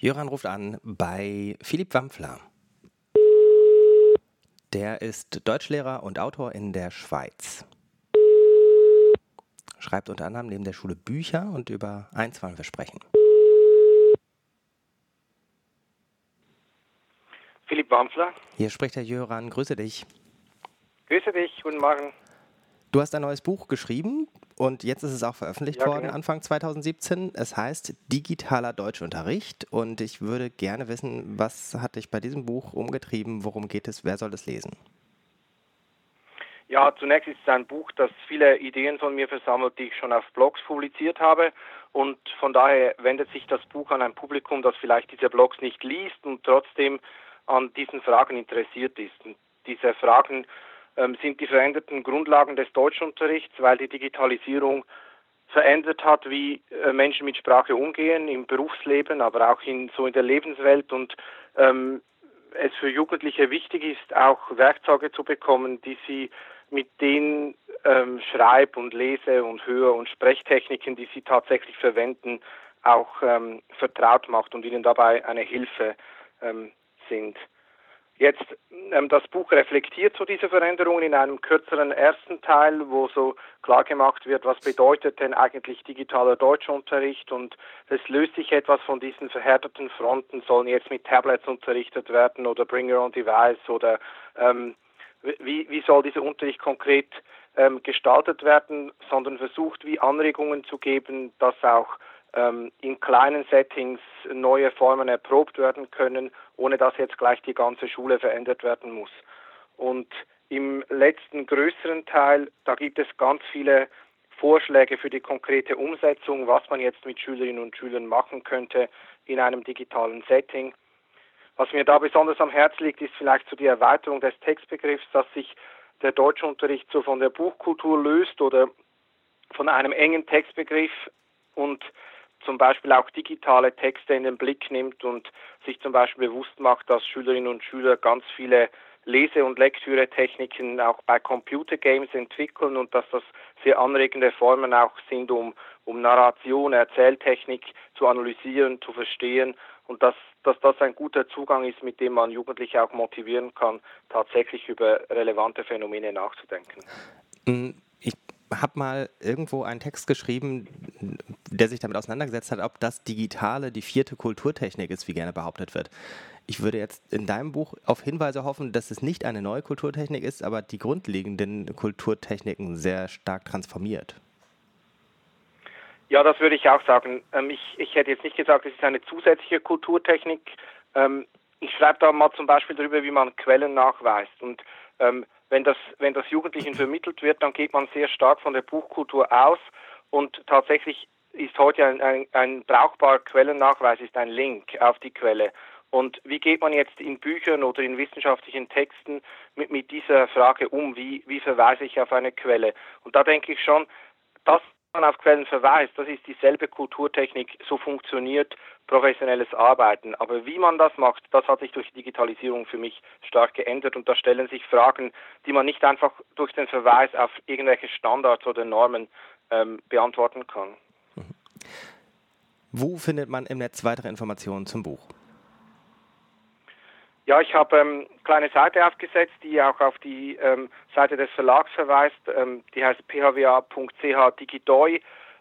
Jöran ruft an bei Philipp Wampfler. Der ist Deutschlehrer und Autor in der Schweiz. Schreibt unter anderem neben der Schule Bücher und über eins wollen wir sprechen. Philipp Wampfler. Hier spricht der Jöran. Grüße dich. Grüße dich. Guten Morgen. Du hast ein neues Buch geschrieben und jetzt ist es auch veröffentlicht ja, worden, genau. Anfang 2017. Es heißt Digitaler Deutschunterricht und ich würde gerne wissen, was hat dich bei diesem Buch umgetrieben, worum geht es, wer soll es lesen? Ja, zunächst ist es ein Buch, das viele Ideen von mir versammelt, die ich schon auf Blogs publiziert habe. Und von daher wendet sich das Buch an ein Publikum, das vielleicht diese Blogs nicht liest und trotzdem an diesen Fragen interessiert ist. Und diese Fragen sind die veränderten Grundlagen des Deutschunterrichts, weil die Digitalisierung verändert hat, wie äh, Menschen mit Sprache umgehen im Berufsleben, aber auch in so in der Lebenswelt und ähm, es für Jugendliche wichtig ist, auch Werkzeuge zu bekommen, die sie mit den ähm, Schreib- und Lese- und Hör- und Sprechtechniken, die sie tatsächlich verwenden, auch ähm, vertraut macht und ihnen dabei eine Hilfe ähm, sind. Jetzt, ähm, das Buch reflektiert so diese Veränderungen in einem kürzeren ersten Teil, wo so klar gemacht wird, was bedeutet denn eigentlich digitaler Deutschunterricht und es löst sich etwas von diesen verhärteten Fronten, sollen jetzt mit Tablets unterrichtet werden oder Bring Your Own Device oder ähm, wie, wie soll dieser Unterricht konkret ähm, gestaltet werden, sondern versucht, wie Anregungen zu geben, dass auch in kleinen Settings neue Formen erprobt werden können, ohne dass jetzt gleich die ganze Schule verändert werden muss. Und im letzten größeren Teil, da gibt es ganz viele Vorschläge für die konkrete Umsetzung, was man jetzt mit Schülerinnen und Schülern machen könnte in einem digitalen Setting. Was mir da besonders am Herzen liegt, ist vielleicht so die Erweiterung des Textbegriffs, dass sich der Deutschunterricht so von der Buchkultur löst oder von einem engen Textbegriff und zum Beispiel auch digitale Texte in den Blick nimmt und sich zum Beispiel bewusst macht, dass Schülerinnen und Schüler ganz viele Lese- und Lektüretechniken auch bei Computergames entwickeln und dass das sehr anregende Formen auch sind, um, um Narration, Erzähltechnik zu analysieren, zu verstehen und dass, dass das ein guter Zugang ist, mit dem man Jugendliche auch motivieren kann, tatsächlich über relevante Phänomene nachzudenken. Mm, ich habe mal irgendwo einen Text geschrieben, der sich damit auseinandergesetzt hat, ob das Digitale die vierte Kulturtechnik ist, wie gerne behauptet wird. Ich würde jetzt in deinem Buch auf Hinweise hoffen, dass es nicht eine neue Kulturtechnik ist, aber die grundlegenden Kulturtechniken sehr stark transformiert. Ja, das würde ich auch sagen. Ähm, ich, ich hätte jetzt nicht gesagt, es ist eine zusätzliche Kulturtechnik. Ähm, ich schreibe da mal zum Beispiel darüber, wie man Quellen nachweist. Und ähm, wenn das, wenn das Jugendlichen vermittelt wird, dann geht man sehr stark von der Buchkultur aus und tatsächlich ist heute ein, ein, ein brauchbarer Quellennachweis, ist ein Link auf die Quelle. Und wie geht man jetzt in Büchern oder in wissenschaftlichen Texten mit, mit dieser Frage um? Wie, wie verweise ich auf eine Quelle? Und da denke ich schon, das man auf Quellen verweist, das ist dieselbe Kulturtechnik, so funktioniert professionelles Arbeiten. Aber wie man das macht, das hat sich durch die Digitalisierung für mich stark geändert und da stellen sich Fragen, die man nicht einfach durch den Verweis auf irgendwelche Standards oder Normen ähm, beantworten kann. Wo findet man im Netz weitere Informationen zum Buch? Ja, ich habe ähm, eine kleine Seite aufgesetzt, die auch auf die ähm, Seite des Verlags verweist. Ähm, die heißt phwa.ch digidoi.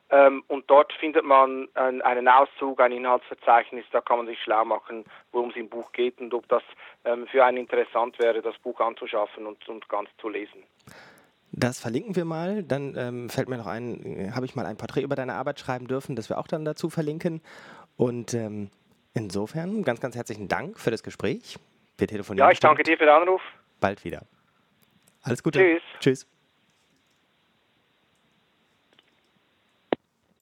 Ähm, und dort findet man ein, einen Auszug, ein Inhaltsverzeichnis. Da kann man sich schlau machen, worum es im Buch geht und ob das ähm, für einen interessant wäre, das Buch anzuschaffen und, und ganz zu lesen. Das verlinken wir mal. Dann ähm, fällt mir noch ein, habe ich mal ein Porträt über deine Arbeit schreiben dürfen, das wir auch dann dazu verlinken. Und ähm, insofern ganz, ganz herzlichen Dank für das Gespräch. Wir telefonieren. Ja, ich danke dir für den Anruf. Bald wieder. Alles Gute. Tschüss. Tschüss.